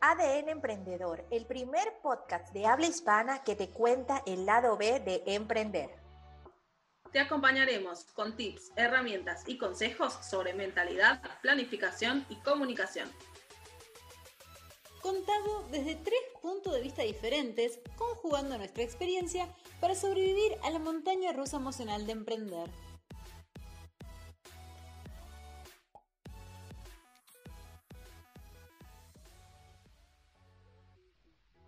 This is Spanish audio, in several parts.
ADN Emprendedor, el primer podcast de habla hispana que te cuenta el lado B de emprender. Te acompañaremos con tips, herramientas y consejos sobre mentalidad, planificación y comunicación. Contado desde tres puntos de vista diferentes, conjugando nuestra experiencia para sobrevivir a la montaña rusa emocional de emprender.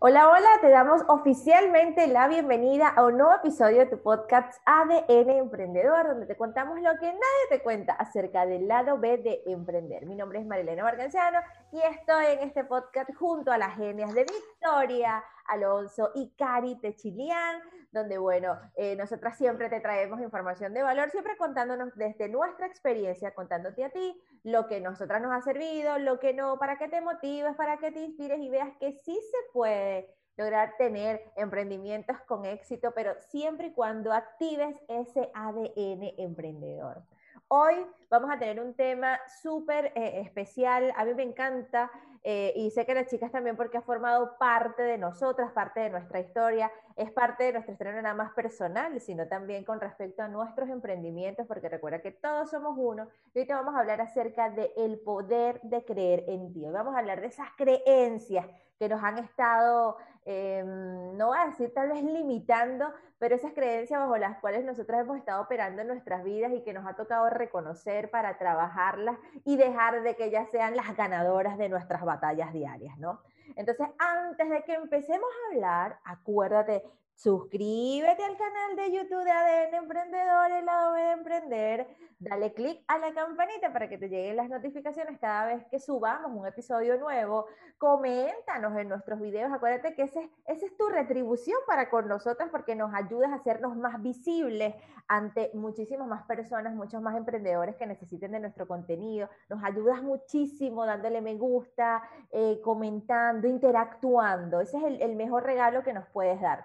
Hola, hola, te damos oficialmente la bienvenida a un nuevo episodio de tu podcast ADN Emprendedor, donde te contamos lo que nadie te cuenta acerca del lado B de emprender. Mi nombre es Marilena Barganciano y estoy en este podcast junto a las genias de Victoria, Alonso y Cari Techilian, donde, bueno, eh, nosotras siempre te traemos información de valor, siempre contándonos desde nuestra experiencia, contándote a ti lo que nosotras nos ha servido, lo que no, para que te motives, para que te inspires y veas que sí se puede lograr tener emprendimientos con éxito, pero siempre y cuando actives ese ADN emprendedor. Hoy vamos a tener un tema súper eh, especial. A mí me encanta eh, y sé que las chicas también porque ha formado parte de nosotras, parte de nuestra historia, es parte de nuestra historia no nada más personal, sino también con respecto a nuestros emprendimientos, porque recuerda que todos somos uno. Y hoy te vamos a hablar acerca del poder de creer en ti. Hoy vamos a hablar de esas creencias que nos han estado, em, no voy a decir tal vez limitando, pero esas creencias bajo las cuales nosotros hemos estado operando en nuestras vidas y que nos ha tocado reconocer para trabajarlas y dejar de que ellas sean las ganadoras de nuestras batallas diarias, ¿no? Entonces, antes de que empecemos a hablar, acuérdate, suscríbete al canal de YouTube de ADN Emprendedor, el lado de emprender, dale click a la campanita para que te lleguen las notificaciones cada vez que subamos un episodio nuevo. Coméntanos en nuestros videos. Acuérdate que ese, esa es tu retribución para con nosotros porque nos ayudas a hacernos más visibles ante muchísimas más personas, muchos más emprendedores que necesiten de nuestro contenido. Nos ayudas muchísimo dándole me gusta, eh, comentando, interactuando. Ese es el mejor regalo que nos puedes dar.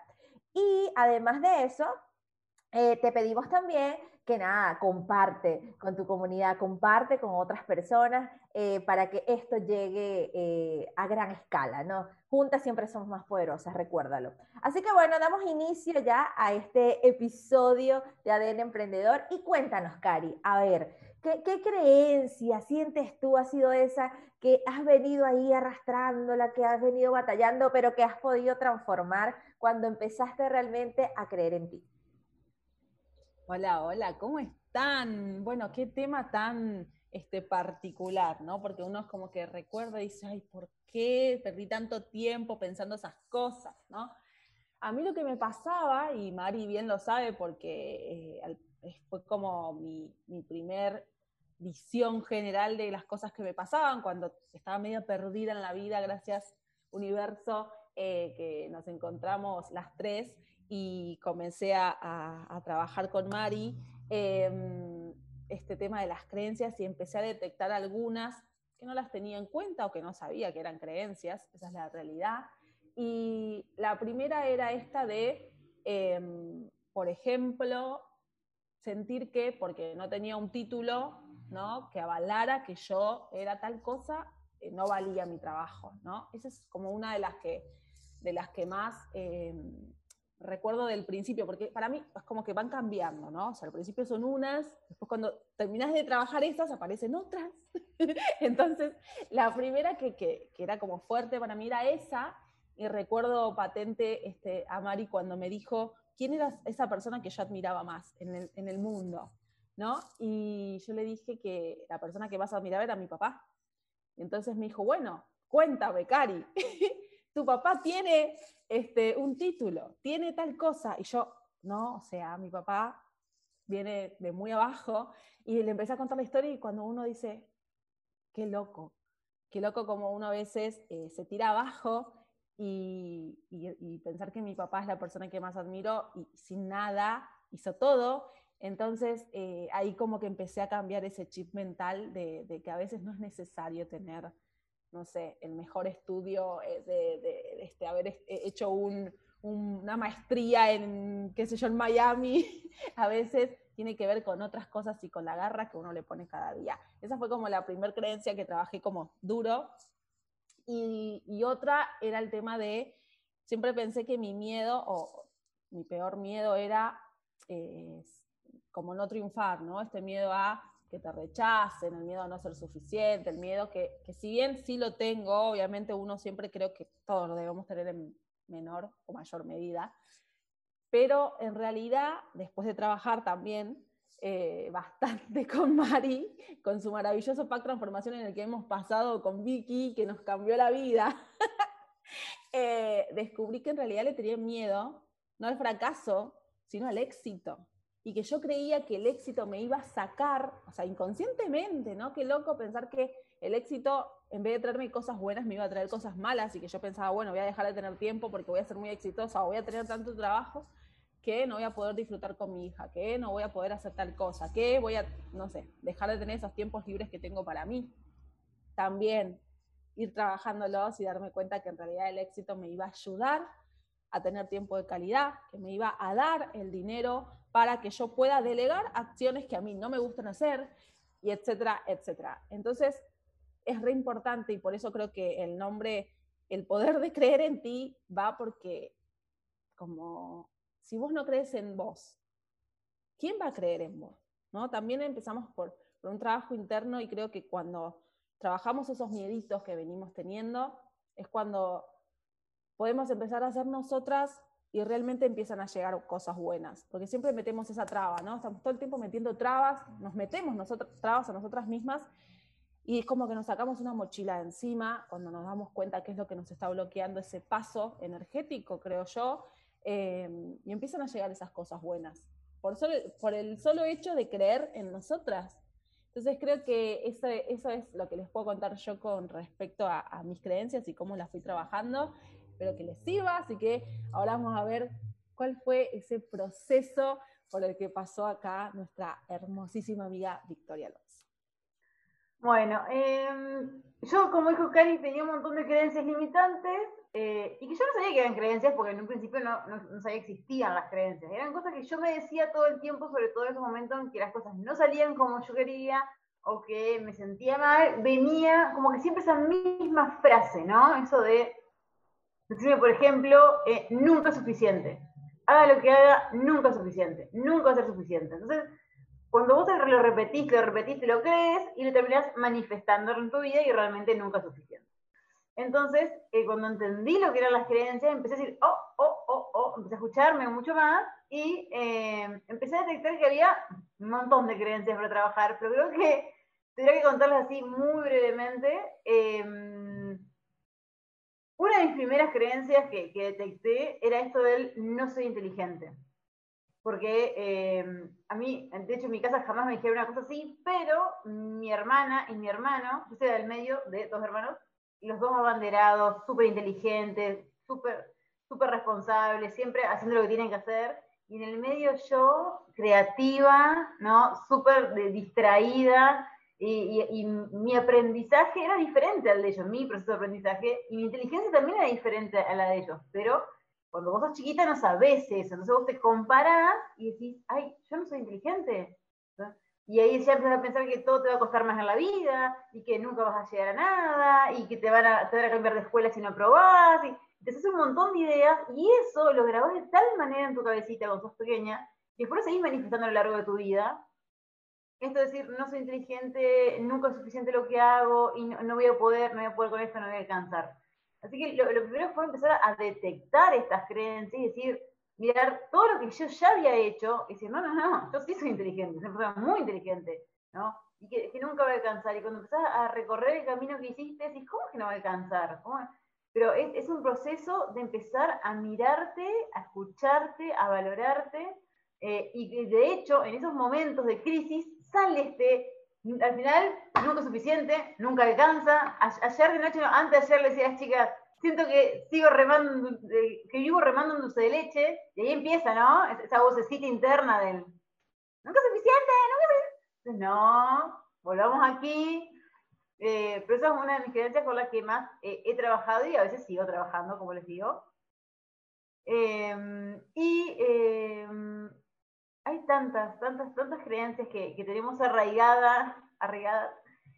Y además de eso, eh, te pedimos también que nada, comparte con tu comunidad, comparte con otras personas eh, para que esto llegue eh, a gran escala, ¿no? Juntas siempre somos más poderosas, recuérdalo. Así que bueno, damos inicio ya a este episodio de ADN Emprendedor y cuéntanos, Cari, a ver, ¿qué, creencia sientes tú ha sido esa que has venido ahí arrastrándola, que has venido batallando, pero que has podido transformar cuando empezaste realmente a creer en ti? Hola, hola, ¿cómo están? Bueno, qué tema tan este, particular, ¿no? Porque uno es como que recuerda y dice, ay, ¿por qué perdí tanto tiempo pensando esas cosas, ¿no? A mí lo que me pasaba, y Mari bien lo sabe porque eh, fue como mi, mi primer visión general de las cosas que me pasaban cuando estaba medio perdida en la vida, gracias universo, eh, que nos encontramos las tres y comencé a, trabajar con Mari em, este tema de las creencias y empecé a detectar algunas que no las tenía en cuenta o que no sabía que eran creencias, esa es la realidad. Y la primera era esta de, em, por ejemplo, sentir que porque no tenía un título ¿no? que avalara que yo era tal cosa, eh, no valía mi trabajo. ¿no? Esa es como una de las que, de las que más em, recuerdo del principio, porque para mí es como que van cambiando, ¿no? O sea, al principio son unas, después cuando terminas de trabajar estas aparecen otras. Entonces, la primera que, que, era como fuerte para mí era esa, y recuerdo patente este, a Mari cuando me dijo, ¿quién era esa persona que yo admiraba más en el, en el mundo? ¿No? Y yo le dije que la persona que más admiraba era mi papá. entonces me dijo, bueno, cuéntame, Cari, tu papá tiene este, un título, tiene tal cosa, y yo, no, o sea, mi papá viene de muy abajo, y le empecé a contar la historia y cuando uno dice, qué loco, qué loco como uno a veces eh, se tira abajo y, pensar que mi papá es la persona que más admiro y sin nada hizo todo. Entonces eh, ahí como que empecé a cambiar ese chip mental de, que a veces no es necesario tener no sé, el mejor estudio eh, de, este, haber eh, hecho una maestría en, qué sé yo, en Miami, a veces tiene que ver con otras cosas y con la garra que uno le pone cada día. Esa fue como la primera creencia que trabajé como duro Y, otra era el tema de, siempre pensé que mi miedo o mi peor miedo era como no triunfar, ¿no? Este miedo a que te rechacen, el miedo a no ser suficiente, el miedo que, que si bien sí lo tengo, obviamente uno siempre creo que todos lo debemos tener en menor o mayor medida, pero en realidad, después de trabajar también eh, bastante con Mari, con su maravilloso pack transformación en el que hemos pasado con Vicky, que nos cambió la vida, eh, descubrí que en realidad le tenía miedo, no al fracaso, sino al éxito. Y que yo creía que el éxito me iba a sacar, o sea, inconscientemente, ¿no? Qué loco pensar que el éxito, en vez de traerme cosas buenas, me iba a traer cosas malas y que yo pensaba, bueno, voy a dejar de tener tiempo porque voy a ser muy exitosa o voy a tener tanto trabajo que no voy a poder disfrutar con mi hija, que no voy a poder hacer tal cosa, que voy a, no sé, dejar de tener esos tiempos libres que tengo para mí. También ir trabajándolos y darme cuenta que en realidad el éxito me iba a ayudar a tener tiempo de calidad, que me iba a dar el dinero para que yo pueda delegar acciones que a mí no me gustan hacer, y etcétera, etcétera. Entonces, es re importante y por eso creo que el nombre, el poder de creer en ti, va porque como si vos no crees en vos, ¿quién va a creer en vos? ¿No? También empezamos por, un trabajo interno y creo que cuando trabajamos esos mieditos que venimos teniendo, es cuando podemos empezar a ser nosotras y realmente empiezan a llegar cosas buenas, porque siempre metemos esa traba, ¿no? Estamos todo el tiempo metiendo trabas, nos metemos nosotros, trabas a nosotras mismas y es como que nos sacamos una mochila de encima cuando nos damos cuenta qué es lo que nos está bloqueando ese paso energético, creo yo, Em, y empiezan a llegar esas cosas buenas, por, por el solo hecho de creer en nosotras. Entonces creo que eso, eso es lo que les puedo contar yo con respecto a, a mis creencias y cómo las fui trabajando. Espero que les sirva, así que ahora vamos a ver cuál fue ese proceso por el que pasó acá nuestra hermosísima amiga Victoria Alonso. Bueno, em, yo como dijo Cari tenía un montón de creencias limitantes eh, y que yo no sabía que eran creencias porque en un principio no, no, sabía que existían las creencias. Eran cosas que yo me decía todo el tiempo, sobre todo en esos momentos en que las cosas no salían como yo quería o que me sentía mal, venía como que siempre esa misma frase, ¿no? Eso de por ejemplo, eh, nunca es suficiente. Haga lo que haga, nunca es suficiente. Nunca va a ser suficiente. Entonces, cuando vos lo repetís, lo repetís, te lo crees y lo terminás manifestándolo en tu vida y realmente nunca es suficiente. Entonces, eh, cuando entendí lo que eran las creencias, empecé a decir, oh, oh, oh, oh, empecé a escucharme mucho más y eh, empecé a detectar que había un montón de creencias para trabajar, pero creo que tendría que contarles así muy brevemente. Em, una de mis primeras creencias que, detecté era esto del no soy inteligente. Porque em, a mí, de hecho, en mi casa jamás me dijeron una cosa así, pero mi hermana y mi hermano, yo soy del medio de dos hermanos, los dos abanderados, súper inteligentes, súper super responsables, siempre haciendo lo que tienen que hacer. Y en el medio yo, creativa, ¿no? Súper distraída, y, mi aprendizaje era diferente al de ellos, mi proceso de aprendizaje, y mi inteligencia también era diferente a la de ellos, pero cuando vos sos chiquita no sabés eso, entonces vos te comparás y decís, ay, yo no soy inteligente, y ahí ya empiezas a pensar que todo te va a costar más en la vida, y que nunca vas a llegar a nada, y que te van a, te van a cambiar de escuela si no aprobás, y te haces un montón de ideas, y eso lo grabás de tal manera en tu cabecita cuando sos pequeña, que después seguís manifestando a lo largo de tu vida. Esto de decir, no soy inteligente, nunca es suficiente lo que hago, y no, voy a poder, no voy a poder con esto, no voy a alcanzar. Así que lo, lo primero fue empezar a detectar estas creencias y decir, mirar todo lo que yo ya había hecho y decir, no, no, no, yo sí soy inteligente, soy persona muy inteligente, ¿no? Y que, nunca voy a alcanzar. Y cuando empezás a recorrer el camino que hiciste, decís, ¿cómo que no va a alcanzar? Pero es, un proceso de empezar a mirarte, a escucharte, a valorarte, eh, y de hecho, en esos momentos de crisis, sale este, al final, nunca es suficiente, nunca alcanza. ayer de noche, antes de ayer le decía a las chicas, siento que sigo remando, que vivo remando un dulce de leche, y ahí empieza, ¿no? Esa vocecita interna del, nunca es suficiente, nunca No, volvamos aquí. Eh, pero esa es una de mis creencias con las que más he trabajado y a veces sigo trabajando, como les digo. Y hay tantas, tantas, tantas creencias que, tenemos arraigadas, arraigadas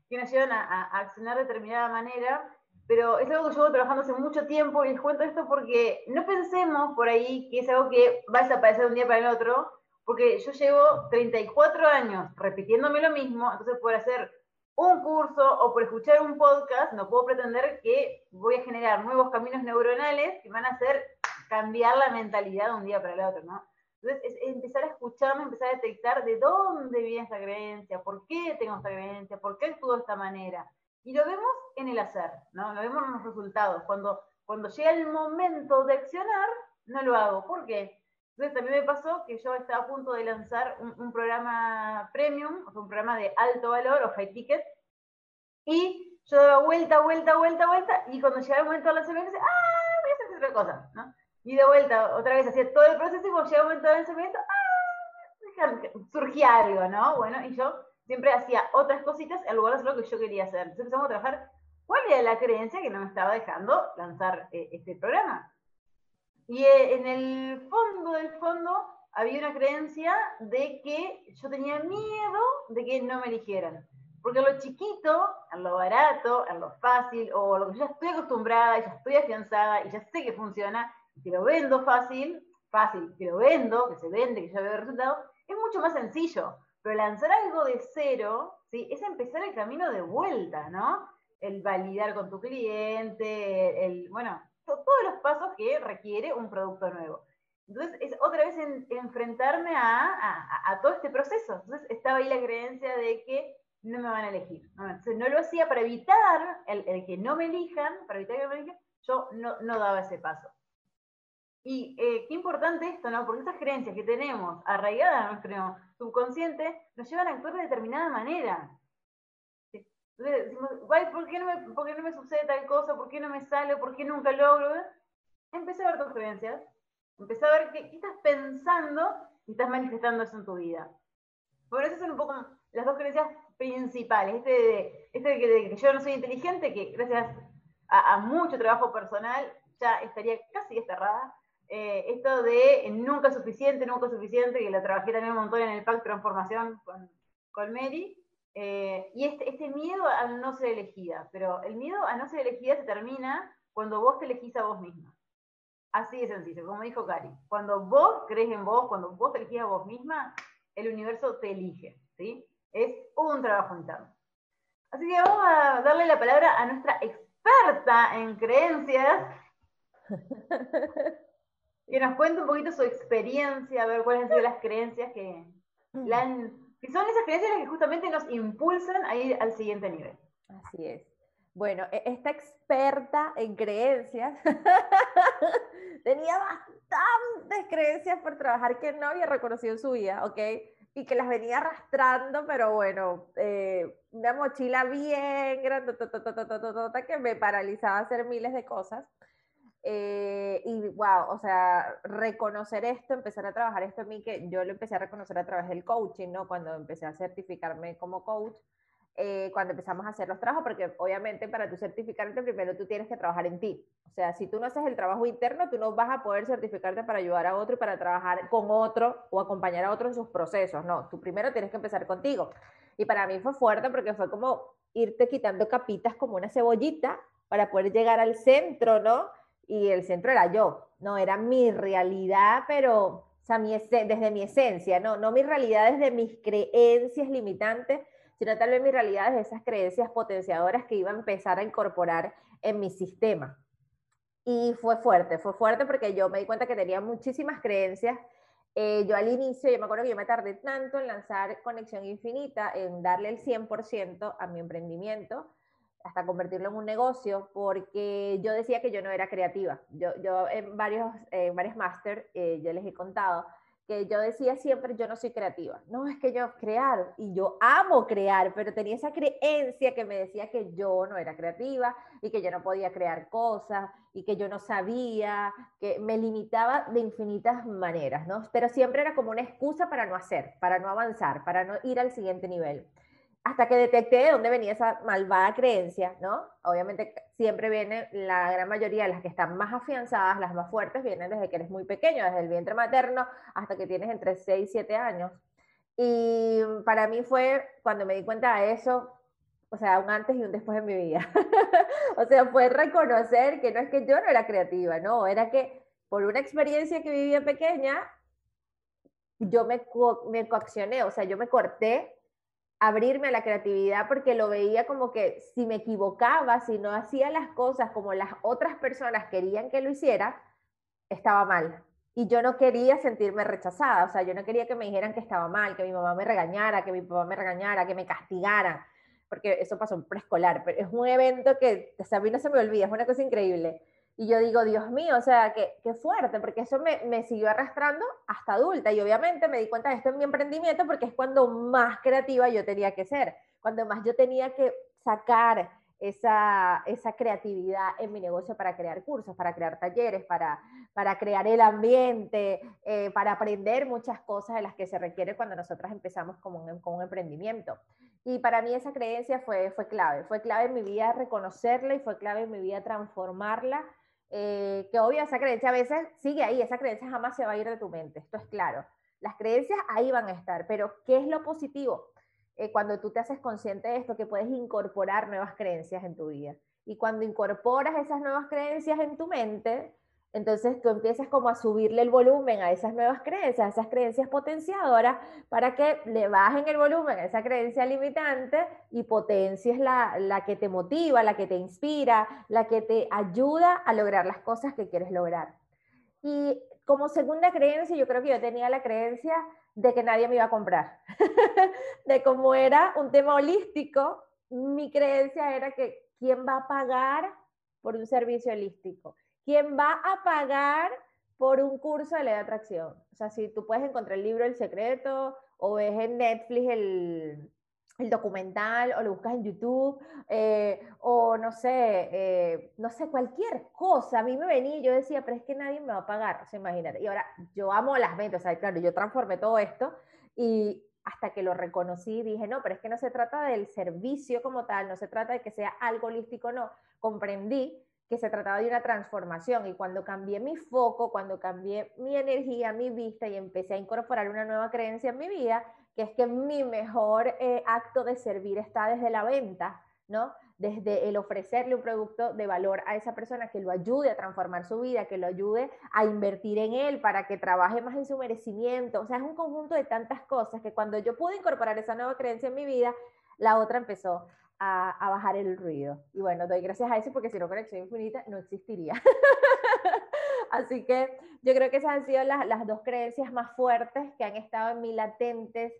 que nos llevan a, a accionar de determinada manera pero es algo que llevo trabajando hace mucho tiempo y les cuento esto porque no pensemos por ahí que es algo que va a desaparecer de un día para el otro, porque yo llevo 34 años repitiéndome lo mismo, entonces por hacer un curso o por escuchar un podcast no puedo pretender que voy a generar nuevos caminos neuronales que van a hacer cambiar la mentalidad de un día para el otro, ¿no? Entonces, es empezar a escucharme, empezar a detectar de dónde viene esta creencia, por qué tengo esta creencia, por qué actúo de esta manera. Y lo vemos en el hacer, ¿no? Lo vemos en los resultados. Cuando, cuando llega el momento de accionar, no lo hago. ¿Por qué? Entonces también me pasó que yo estaba a punto de lanzar un, programa premium, o sea, un programa de alto valor o high ticket, y yo daba vuelta, vuelta, vuelta, vuelta, y cuando llegaba el momento de lanzamiento, decía, ah, voy a hacer otra cosa, ¿no? Y de vuelta, otra vez hacía todo el proceso, y cuando llegaba el momento del lanzamiento, ah, surgía algo, ¿no? Bueno, y yo siempre hacía otras cositas en lugar de hacer lo que yo quería hacer. Entonces empezamos a trabajar cuál era la creencia que no me estaba dejando lanzar eh, este programa. Y eh, en el fondo del fondo había una creencia de que yo tenía miedo de que no me eligieran. Porque lo chiquito, en lo barato, en lo fácil, o lo que ya estoy acostumbrada, ya estoy afianzada y ya sé que funciona, y que lo vendo fácil, fácil, que lo vendo, que se vende, que ya veo resultados, es mucho más sencillo. Pero lanzar algo de cero, ¿sí? Es empezar el camino de vuelta, ¿no? El validar con tu cliente, el, bueno, todos los pasos que requiere un producto nuevo. Entonces, es otra vez enfrentarme a, todo este proceso. Entonces, estaba ahí la creencia de que no me van a elegir. Entonces, no lo hacía para evitar el, que no me elijan, para evitar que me elijan, yo no, no daba ese paso. Y eh, qué importante esto, ¿no? Porque esas creencias que tenemos arraigadas en nuestro subconsciente nos llevan a actuar de determinada manera. Entonces decimos, ¿por qué, no me, ¿por qué no me sucede tal cosa? ¿Por qué no me sale? ¿Por qué nunca logro? Empecé a ver tus creencias, empecé a ver qué, estás pensando y estás manifestando eso en tu vida. Por eso son un poco las dos creencias principales. Este de, este de, que, yo no soy inteligente, que gracias a, a mucho trabajo personal ya estaría casi desterrada. Eh, esto de nunca suficiente, nunca suficiente, que lo trabajé también un montón en el Pack Transformación con, con Mary, eh, y este, este, miedo a no ser elegida, pero el miedo a no ser elegida se termina cuando vos te elegís a vos misma. Así de sencillo, como dijo Cari. Cuando vos crees en vos, cuando vos te elegís a vos misma, el universo te elige, ¿sí? Es un trabajo interno. Así que vamos a darle la palabra a nuestra experta en creencias, que nos cuente un poquito su experiencia, a ver cuáles han sido las creencias que, que son esas creencias las que justamente nos impulsan a ir al siguiente nivel. Así es. Bueno, e-, esta experta en creencias tenía bastantes creencias por trabajar que no había reconocido en su vida, ¿ok? Y que las venía arrastrando, pero bueno, eh, una mochila bien grande que me paralizaba a hacer miles de cosas. Eh, y wow, o sea, reconocer esto, empezar a trabajar esto en mí, que yo lo empecé a reconocer a través del coaching, ¿no? Cuando empecé a certificarme como coach, eh, cuando empezamos a hacer los trabajos, porque obviamente para tú certificarte primero tú tienes que trabajar en ti. O sea, si tú no haces el trabajo interno, tú no vas a poder certificarte para ayudar a otro y para trabajar con otro o acompañar a otro en sus procesos. No, tú primero tienes que empezar contigo. Y para mí fue fuerte porque fue como irte quitando capitas como una cebollita para poder llegar al centro, ¿no? Y el centro era yo, no era mi realidad, pero o sea, mi desde mi esencia, no, no mi realidad desde mis creencias limitantes, sino tal vez mi realidad desde esas creencias potenciadoras que iba a empezar a incorporar en mi sistema. Y fue fuerte, fue fuerte porque yo me di cuenta que tenía muchísimas creencias. Eh, yo al inicio, yo me acuerdo que yo me tardé tanto en lanzar Conexión Infinita, en darle el 100% a mi emprendimiento, hasta convertirlo en un negocio, porque yo decía que yo no era creativa. Yo, yo en varios, en varios máster, eh, yo les he contado que yo decía siempre, yo no soy creativa. No, es que yo crear, y yo amo crear, pero tenía esa creencia que me decía que yo no era creativa y que yo no podía crear cosas y que yo no sabía, que me limitaba de infinitas maneras, ¿no? Pero siempre era como una excusa para no hacer, para no avanzar, para no ir al siguiente nivel hasta que detecté de dónde venía esa malvada creencia, ¿no? Obviamente siempre viene, la gran mayoría de las que están más afianzadas, las más fuertes, vienen desde que eres muy pequeño, desde el vientre materno hasta que tienes entre 6 y 7 años. Y para mí fue, cuando me di cuenta de eso, o sea, un antes y un después en mi vida. o sea, fue reconocer que no es que yo no era creativa, no, era que por una experiencia que vivía pequeña, yo me, me coaccioné, o sea, yo me corté abrirme a la creatividad porque lo veía como que si me equivocaba, si no hacía las cosas como las otras personas querían que lo hiciera, estaba mal. Y yo no quería sentirme rechazada, o sea, yo no quería que me dijeran que estaba mal, que mi mamá me regañara, que mi papá me regañara, que me castigara, porque eso pasó en preescolar, pero es un evento que a mí no se me olvida, es una cosa increíble. Y yo digo, Dios mío, o sea, qué, qué fuerte, porque eso me, me, siguió arrastrando hasta adulta. Y obviamente me di cuenta de esto en mi emprendimiento porque es cuando más creativa yo tenía que ser, cuando más yo tenía que sacar esa, esa creatividad en mi negocio para crear cursos, para crear talleres, para, para crear el ambiente, eh, para aprender muchas cosas de las que se requiere cuando nosotras empezamos con un, con un emprendimiento. Y para mí esa creencia fue, fue clave, fue clave en mi vida reconocerla y fue clave en mi vida transformarla eh, que obvio esa creencia a veces sigue ahí, esa creencia jamás se va a ir de tu mente, esto es claro. Las creencias ahí van a estar, pero ¿qué es lo positivo? Eh, cuando tú te haces consciente de esto, que puedes incorporar nuevas creencias en tu vida. Y cuando incorporas esas nuevas creencias en tu mente, entonces tú empiezas como a subirle el volumen a esas nuevas creencias, a esas creencias potenciadoras, para que le bajen el volumen a esa creencia limitante y potencies la, la que te motiva, la que te inspira, la que te ayuda a lograr las cosas que quieres lograr. Y como segunda creencia, yo creo que yo tenía la creencia de que nadie me iba a comprar. de cómo era un tema holístico, mi creencia era que quién va a pagar por un servicio holístico ¿Quién va a pagar por un curso de ley de atracción? O sea, si tú puedes encontrar el libro El Secreto o ves en Netflix el, el documental o lo buscas en YouTube eh, o no sé, eh, no sé, cualquier cosa. A mí me venía y yo decía, pero es que nadie me va a pagar, o sea, imagínate. Y ahora yo amo las ventas, o sea, claro, yo transformé todo esto y hasta que lo reconocí dije, no, pero es que no se trata del servicio como tal, no se trata de que sea algo holístico, no. Comprendí que se trataba de una transformación y cuando cambié mi foco, cuando cambié mi energía, mi vista y empecé a incorporar una nueva creencia en mi vida, que es que mi mejor eh, acto de servir está desde la venta, ¿no? Desde el ofrecerle un producto de valor a esa persona que lo ayude a transformar su vida, que lo ayude a invertir en él para que trabaje más en su merecimiento. O sea, es un conjunto de tantas cosas que cuando yo pude incorporar esa nueva creencia en mi vida, la otra empezó a, bajar el ruido. Y bueno, doy gracias a eso porque si no Conexión Infinita no existiría. Así que yo creo que esas han sido las, las, dos creencias más fuertes que han estado en mí latentes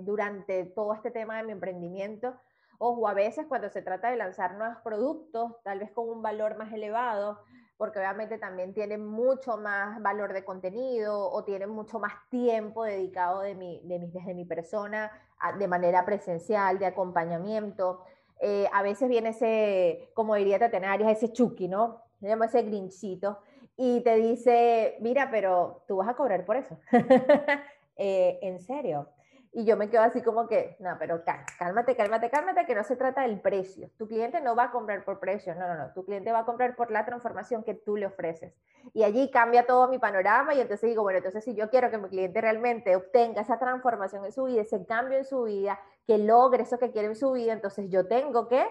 durante todo este tema de mi emprendimiento. Ojo, a veces cuando se trata de lanzar nuevos productos, tal vez con un valor más elevado, porque obviamente también tienen mucho más valor de contenido o tienen mucho más tiempo dedicado de mi, de mi, desde mi persona de manera presencial, de acompañamiento. Eh, a veces viene ese, como diría Tatiana ese chucky, ¿no? Se llama ese grinchito y te dice, mira, pero tú vas a cobrar por eso. Eh, ¿En serio? Y yo me quedo así como que, no, pero cálmate, cálmate, cálmate, que no se trata del precio. Tu cliente no va a comprar por precio, no, no, no. Tu cliente va a comprar por la transformación que tú le ofreces. Y allí cambia todo mi panorama y entonces digo, bueno, entonces si yo quiero que mi cliente realmente obtenga esa transformación en su vida, ese cambio en su vida, que logre eso que quiere en su vida, entonces yo tengo que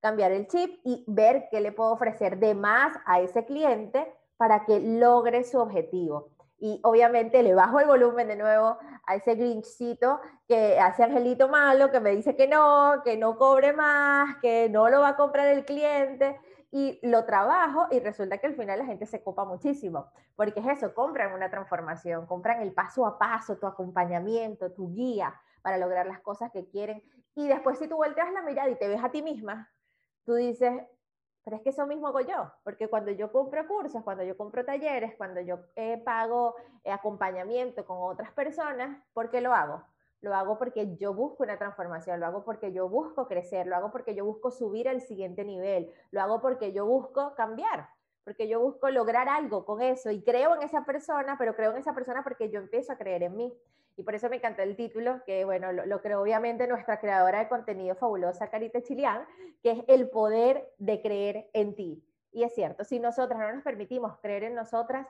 cambiar el chip y ver qué le puedo ofrecer de más a ese cliente para que logre su objetivo y obviamente le bajo el volumen de nuevo a ese grinchito que hace angelito malo, que me dice que no, que no cobre más, que no lo va a comprar el cliente y lo trabajo y resulta que al final la gente se copa muchísimo, porque es eso, compran una transformación, compran el paso a paso, tu acompañamiento, tu guía para lograr las cosas que quieren y después si tú volteas la mirada y te ves a ti misma, tú dices, pero es que eso mismo hago yo, porque cuando yo compro cursos, cuando yo compro talleres, cuando yo eh, pago eh, acompañamiento con otras personas, ¿por qué lo hago? Lo hago porque yo busco una transformación, lo hago porque yo busco crecer, lo hago porque yo busco subir al siguiente nivel, lo hago porque yo busco cambiar, porque yo busco lograr algo con eso y creo en esa persona, pero creo en esa persona porque yo empiezo a creer en mí. Y por eso me encantó el título, que bueno, lo, creó obviamente nuestra creadora de contenido fabulosa, Carita Chilián, que es el poder de creer en ti. Y es cierto, si nosotras no nos permitimos creer en nosotras,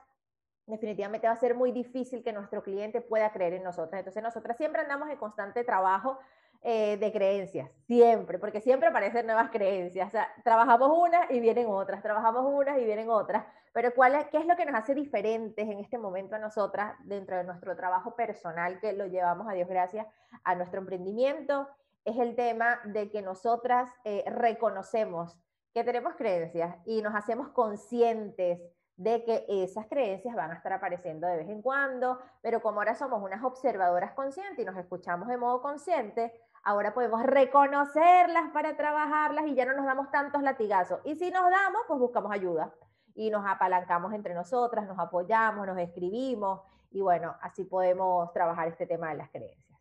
definitivamente va a ser muy difícil que nuestro cliente pueda creer en nosotras. Entonces nosotras siempre andamos en constante trabajo eh, de creencias, siempre, porque siempre aparecen nuevas creencias. O sea, trabajamos unas y vienen otras, trabajamos unas y vienen otras. Pero ¿cuál es, ¿qué es lo que nos hace diferentes en este momento a nosotras dentro de nuestro trabajo personal, que lo llevamos a Dios gracias a nuestro emprendimiento? Es el tema de que nosotras eh, reconocemos que tenemos creencias y nos hacemos conscientes de que esas creencias van a estar apareciendo de vez en cuando, pero como ahora somos unas observadoras conscientes y nos escuchamos de modo consciente, ahora podemos reconocerlas para trabajarlas y ya no nos damos tantos latigazos. Y si nos damos, pues buscamos ayuda y nos apalancamos entre nosotras, nos apoyamos, nos escribimos y bueno, así podemos trabajar este tema de las creencias.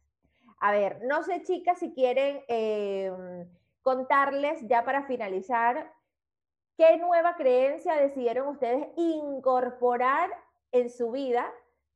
A ver, no sé chicas si quieren em, contarles ya para finalizar ¿Qué nueva creencia decidieron ustedes incorporar en su vida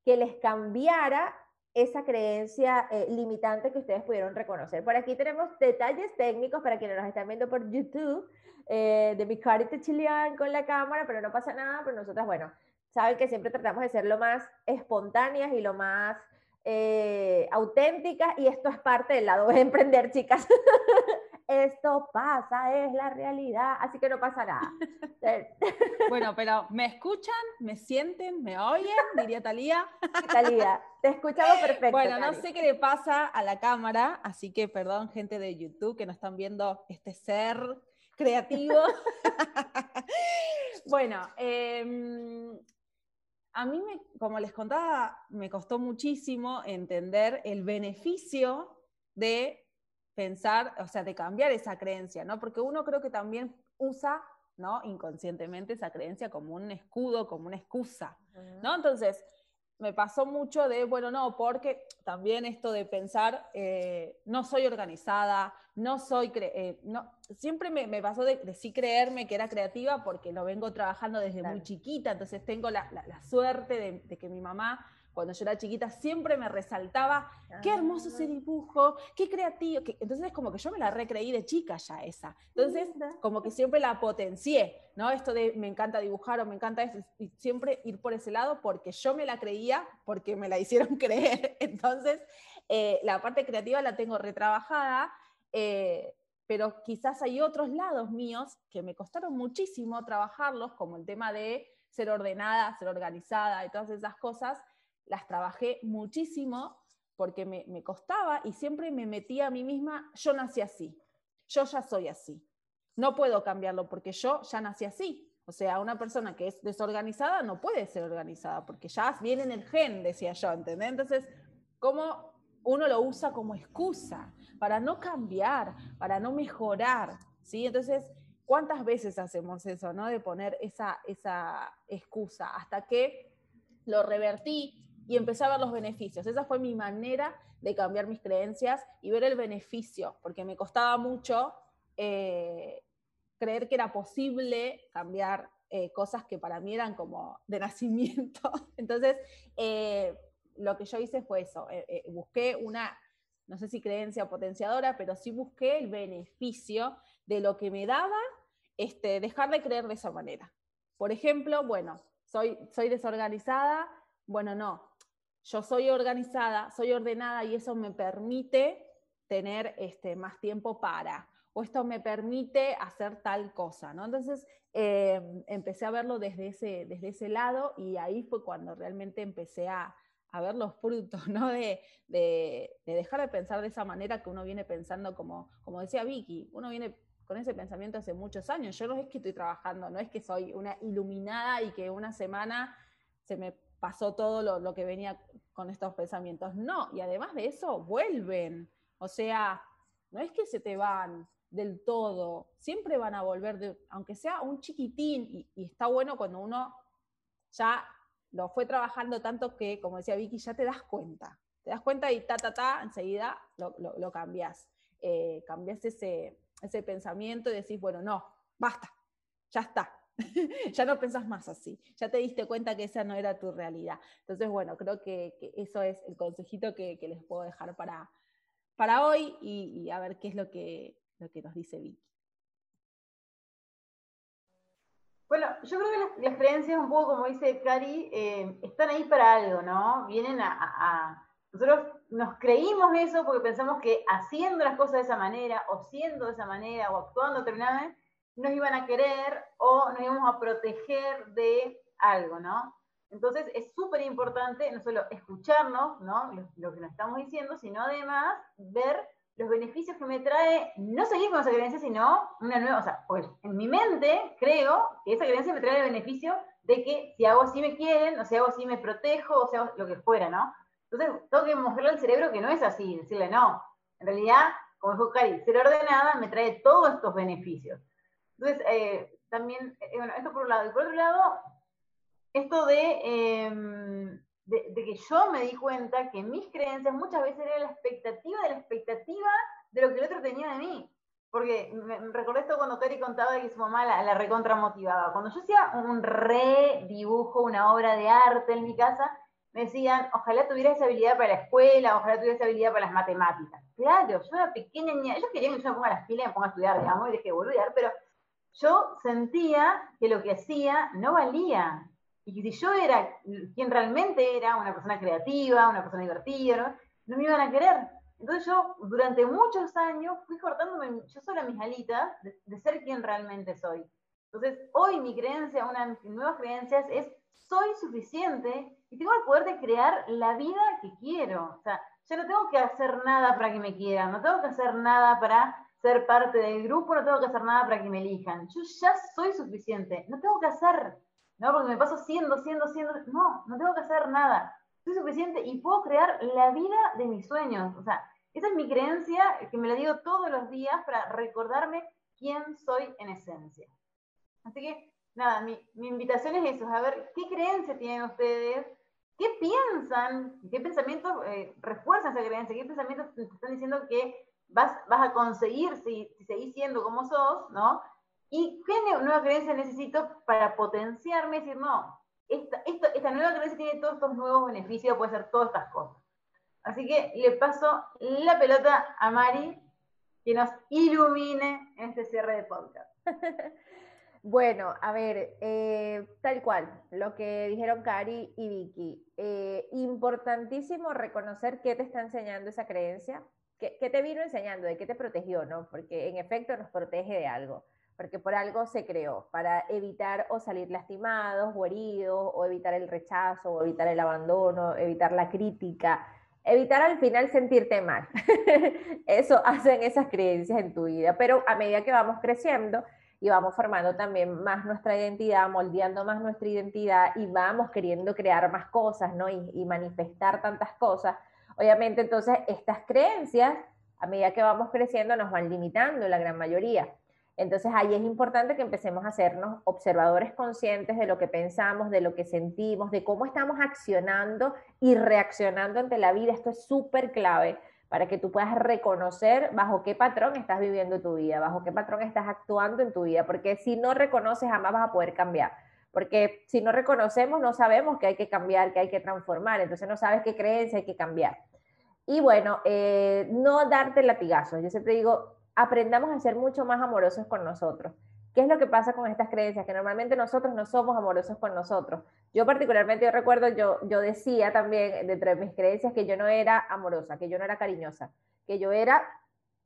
que les cambiara esa creencia eh, limitante que ustedes pudieron reconocer? Por aquí tenemos detalles técnicos para quienes nos están viendo por YouTube eh, de mi carita chilean con la cámara, pero no pasa nada, pero nosotras, bueno, saben que siempre tratamos de ser lo más espontáneas y lo más eh, auténticas y esto es parte del lado de emprender, chicas. esto pasa, es la realidad, así que no pasa nada. bueno, pero ¿me escuchan? ¿Me sienten? ¿Me oyen? Diría Talía. Talía, te escuchamos perfecto. Bueno, no sé qué le pasa a la cámara, así que perdón, gente de YouTube que no están viendo este ser creativo. bueno, em, a mí, me, como les contaba, me costó muchísimo entender el beneficio de pensar, o sea, de cambiar esa creencia, ¿no? Porque uno creo que también usa, ¿no? Inconscientemente esa creencia como un escudo, como una excusa, ¿no? Entonces, me pasó mucho de, bueno, no, porque también esto de pensar, eh, no soy organizada, no soy, eh, no, siempre me, pasó de, sí creerme que era creativa porque lo vengo trabajando desde muy chiquita, entonces tengo la, suerte de, que mi mamá cuando yo era chiquita, siempre me resaltaba, qué hermoso ese ah. dibujo, qué creativo. Entonces, como que yo me la recreí de chica ya esa. Entonces, como que siempre la potencié, ¿no? Esto de me encanta dibujar o me encanta eso, y siempre ir por ese lado porque yo me la creía, porque me la hicieron creer. Entonces, eh, la parte creativa la tengo retrabajada. Eh, pero quizás hay otros lados míos que me costaron muchísimo trabajarlos, como el tema de ser ordenada, ser organizada y todas esas cosas, las trabajé muchísimo porque me, costaba y siempre me metía a mí misma, yo nací así, yo ya soy así, no puedo cambiarlo porque yo ya nací así. O sea, una persona que es desorganizada no puede ser organizada porque ya viene en el gen, decía yo, ¿entendés? Entonces, ¿cómo uno lo usa como excusa para no cambiar, para no mejorar? ¿sí? Entonces, ¿cuántas veces hacemos eso, no? De poner esa, esa excusa hasta que lo revertí y empecé a ver los beneficios. Esa fue mi manera de cambiar mis creencias y ver el beneficio, porque me costaba mucho eh, creer que era posible cambiar eh, cosas que para mí eran como de nacimiento. Entonces, eh, lo que yo hice fue eso, busqué una, no sé si creencia potenciadora, pero sí busqué el beneficio de lo que me daba este, dejar de creer de esa manera. Por ejemplo, bueno, soy, soy desorganizada, bueno, no, yo soy organizada, soy ordenada y eso me permite tener este, más tiempo para, o esto me permite hacer tal cosa, ¿no? Entonces em, empecé a verlo desde ese, desde ese lado y ahí fue cuando realmente empecé a, ver los frutos, ¿no? De, dejar de pensar de esa manera que uno viene pensando, como, como decía Vicky, uno viene con ese pensamiento hace muchos años. Yo no es que estoy trabajando, no es que soy una iluminada y que una semana se me pasó todo lo, que venía con estos pensamientos. No, y además de eso, vuelven. O sea, no es que se te van del todo, siempre van a volver, aunque sea un chiquitín, y, está bueno cuando uno ya lo fue trabajando tanto que, como decía Vicky, ya te das cuenta. Te das cuenta y ta, ta, ta, enseguida lo, lo, cambias. Eh, cambias ese, ese pensamiento y decís, bueno, no, basta, ya está, ya no pensás más así, ya te diste cuenta que esa no era tu realidad. Entonces, bueno, creo que, eso es el consejito que, les puedo dejar para, para hoy y, a ver qué es lo que, lo que nos dice Vicky. Bueno, yo creo que las, creencias, un poco como dice Cari, eh, están ahí para algo, ¿no? Vienen a, nosotros nos creímos eso porque pensamos que haciendo las cosas de esa manera, o siendo de esa manera, o actuando determinadamente, nos iban a querer o nos íbamos a proteger de algo, ¿no? Entonces es súper importante no solo escucharnos, ¿no? Lo, que nos estamos diciendo, sino además ver los beneficios que me trae no seguir con esa creencia, sino una nueva, o sea, pues en mi mente creo que esa creencia me trae el beneficio de que si hago así me quieren, o si hago así me protejo, o sea, lo que fuera, ¿no? Entonces, tengo que mostrarle al cerebro que no es así, decirle no. En realidad, como dijo Cari, ser ordenada me trae todos estos beneficios. Entonces, eh, también, eh, bueno, esto por un lado. Y por otro lado, esto em, de, de, que yo me di cuenta que mis creencias muchas veces eran la expectativa de la expectativa de lo que el otro tenía de mí. Porque me, recordé esto cuando Cari contaba que su mamá la, la recontra motivaba. Cuando yo hacía un re dibujo, una obra de arte en mi casa, me decían, ojalá tuviera esa habilidad para la escuela, ojalá tuviera esa habilidad para las matemáticas. Claro, yo era pequeña niña, ellos querían que yo me ponga las pilas y me ponga a estudiar, digamos, y dije, boludear, pero yo sentía que lo que hacía no valía. Y si yo era quien realmente era, una persona creativa, una persona divertida, no, me iban a querer. Entonces yo durante muchos años fui cortándome yo sola mis alitas de, de ser quien realmente soy. Entonces hoy mi creencia, una de mis nuevas creencias es soy suficiente y tengo el poder de crear la vida que quiero. O sea, yo no tengo que hacer nada para que me quieran, no tengo que hacer nada para ser parte del grupo, no tengo que hacer nada para que me elijan. Yo ya soy suficiente, no tengo que hacer, ¿no? Porque me paso siendo, siendo, siendo, no, no tengo que hacer nada. Soy suficiente y puedo crear la vida de mis sueños. O sea, esa es mi creencia que me la digo todos los días para recordarme quién soy en esencia. Así que nada, mi, invitación es eso, a ver qué creencia tienen ustedes, qué piensan, qué pensamientos eh, refuerzan esa creencia, qué pensamientos están diciendo que vas, vas a conseguir si, si seguís siendo como sos, ¿no? Y qué nueva creencia necesito para potenciarme y decir, no, esta, esta, nueva creencia tiene todos estos nuevos beneficios, puede ser todas estas cosas. Así que le paso la pelota a Mari, que nos ilumine en este cierre de podcast. Bueno, a ver, eh, tal cual, lo que dijeron Cari y Vicky. Eh, importantísimo reconocer qué te está enseñando esa creencia, qué, te vino enseñando, de qué te protegió, ¿no? Porque en efecto nos protege de algo, porque por algo se creó, para evitar o salir lastimados o heridos, o evitar el rechazo, o evitar el abandono, evitar la crítica, evitar al final sentirte mal. Eso hacen esas creencias en tu vida, pero a medida que vamos creciendo, y vamos formando también más nuestra identidad, moldeando más nuestra identidad y vamos queriendo crear más cosas, ¿no? Y, manifestar tantas cosas. Obviamente, entonces, estas creencias, a medida que vamos creciendo, nos van limitando la gran mayoría. Entonces, ahí es importante que empecemos a hacernos observadores conscientes de lo que pensamos, de lo que sentimos, de cómo estamos accionando y reaccionando ante la vida. Esto es súper clave para que tú puedas reconocer bajo qué patrón estás viviendo tu vida, bajo qué patrón estás actuando en tu vida, porque si no reconoces jamás vas a poder cambiar, porque si no reconocemos no sabemos que hay que cambiar, que hay que transformar, entonces no sabes qué creencia hay que cambiar. Y bueno, eh, no darte latigazos, yo siempre digo, aprendamos a ser mucho más amorosos con nosotros. ¿Qué es lo que pasa con estas creencias? Que normalmente nosotros no somos amorosos con nosotros. Yo particularmente, yo recuerdo, yo, yo decía también dentro de mis creencias que yo no era amorosa, que yo no era cariñosa, que yo era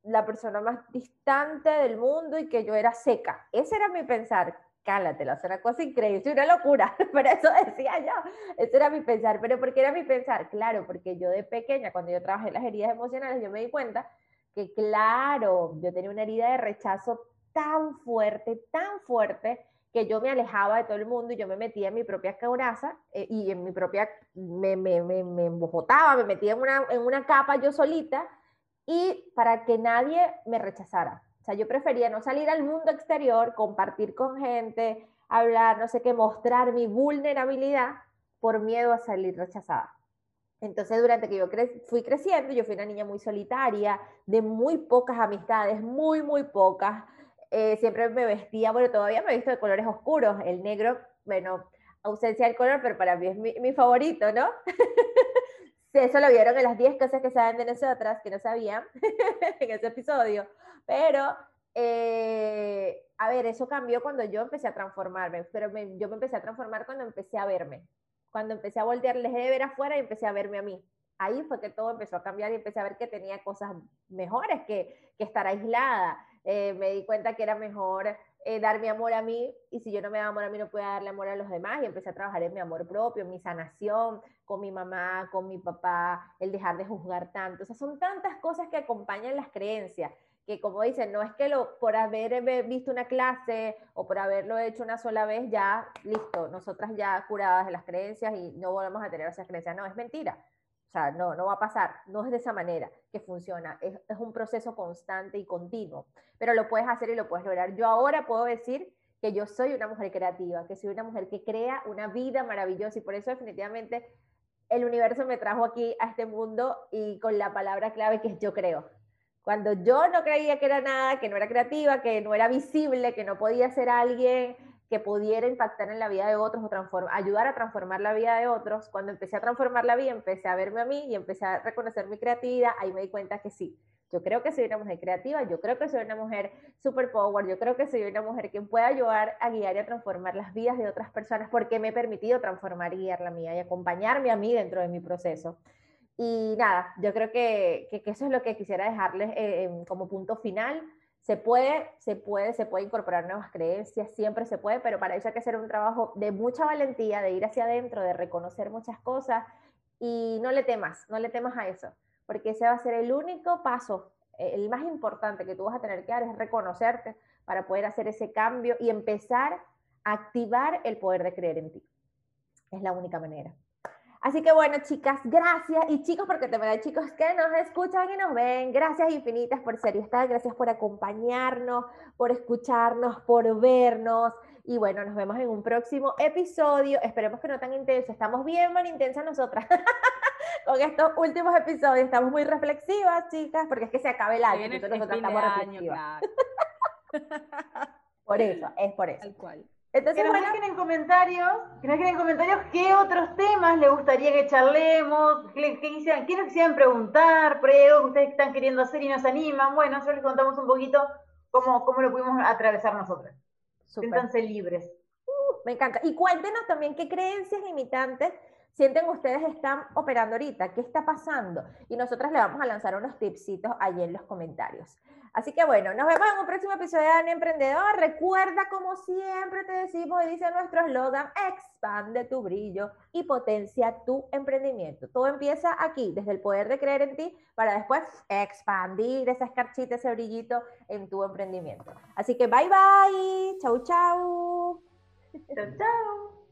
la persona más distante del mundo y que yo era seca. Ese era mi pensar. Cálatela, es una cosa increíble, una locura, pero eso decía yo, ese era mi pensar. ¿Pero por qué era mi pensar? Claro, porque yo de pequeña, cuando yo trabajé en las heridas emocionales, yo me di cuenta que, claro, yo tenía una herida de rechazo tan fuerte, tan fuerte, que yo me alejaba de todo el mundo y yo me metía en mi propia coraza eh, y en mi propia, me, me, me, me embojotaba, me metía en una, en una capa yo solita y para que nadie me rechazara. O sea, yo prefería no salir al mundo exterior, compartir con gente, hablar, no sé qué, mostrar mi vulnerabilidad por miedo a salir rechazada. Entonces, durante que yo fui creciendo, yo fui una niña muy solitaria, de muy pocas amistades, muy, muy pocas. Eh, siempre me vestía, bueno, todavía me he visto de colores oscuros, el negro, bueno, ausencia del color, pero para mí es mi, favorito, ¿no? Eso lo vieron en las 10 cosas que saben de nosotras, que no sabían en ese episodio. Pero, eh, a ver, eso cambió cuando yo empecé a transformarme, pero yo me empecé a transformar cuando empecé a verme. Cuando empecé a voltear, dejé de ver afuera y empecé a verme a mí. ahí fue que todo empezó a cambiar y empecé a ver que tenía cosas mejores que, que estar aislada. Eh, me di cuenta que era mejor eh, dar mi amor a mí y si yo no me daba amor a mí no podía darle amor a los demás y empecé a trabajar en mi amor propio, en mi sanación, con mi mamá, con mi papá, el dejar de juzgar tanto. O sea, son tantas cosas que acompañan las creencias que como dicen, no es que lo, por haber visto una clase o por haberlo hecho una sola vez, ya, listo, nosotras ya curadas de las creencias y no volvemos a tener esas creencias. No, es mentira. Sea, no, no va a pasar. No es de esa manera que funciona. Es, es un proceso constante y continuo. Pero lo puedes hacer y lo puedes lograr. Yo ahora puedo decir que yo soy una mujer creativa, que soy una mujer que crea una vida maravillosa y por eso definitivamente el universo me trajo aquí a este mundo y con la palabra clave que es yo creo. Cuando yo no creía que era nada, que no era creativa, que no era visible, que no podía ser alguien que pudiera impactar en la vida de otros o ayudar a transformar la vida de otros, cuando empecé a transformar la vida, empecé a verme a mí y empecé a reconocer mi creatividad, ahí me di cuenta que sí, yo creo que soy una mujer creativa, yo creo que soy una mujer super power, yo creo que soy una mujer que puede ayudar a guiar y a transformar las vidas de otras personas porque me he permitido transformar y guiar la mía y acompañarme a mí dentro de mi proceso. Y nada, yo creo que, que, eso es lo que quisiera dejarles eh, como punto final. Se puede, se puede, se puede incorporar nuevas creencias, siempre se puede, pero para eso hay que hacer un trabajo de mucha valentía, de ir hacia adentro, de reconocer muchas cosas y no le temas, no le temas a eso, porque ese va a ser el único paso, eh, el más importante que tú vas a tener que dar es reconocerte para poder hacer ese cambio y empezar a activar el poder de creer en ti. Es la única manera. Así que bueno, chicas, gracias. Y chicos, porque te hay chicos que nos escuchan y nos ven. Gracias infinitas por ser y estar. Gracias por acompañarnos, por escucharnos, por vernos. Y bueno, nos vemos en un próximo episodio. Esperemos que no tan intenso. Estamos bien más intensas nosotras. Con estos últimos episodios estamos muy reflexivas, chicas, porque es que se acaba el año. Entonces nosotros estamos reflexivas. por eso, es por eso. Tal cual. Entonces, que nos dejen en comentarios, que nos dejen en comentarios qué otros temas les gustaría que charlemos, qué, qué, qué nos quisieran preguntar, por que ustedes están queriendo hacer y nos animan. Bueno, nosotros les contamos un poquito cómo, cómo lo pudimos atravesar nosotras. Siéntanse libres. Uh, me encanta. Y cuéntenos también qué creencias limitantes sienten ustedes están operando ahorita, qué está pasando. Y nosotras le vamos a lanzar unos tipsitos ahí en los comentarios. Así que bueno, nos vemos en un próximo episodio de Ana Emprendedor. Recuerda, como siempre te decimos y dice nuestro eslogan, expande tu brillo y potencia tu emprendimiento. Todo empieza aquí, desde el poder de creer en ti, para después expandir esa escarchita, ese brillito en tu emprendimiento. Así que bye bye, chau chau. Chau chau.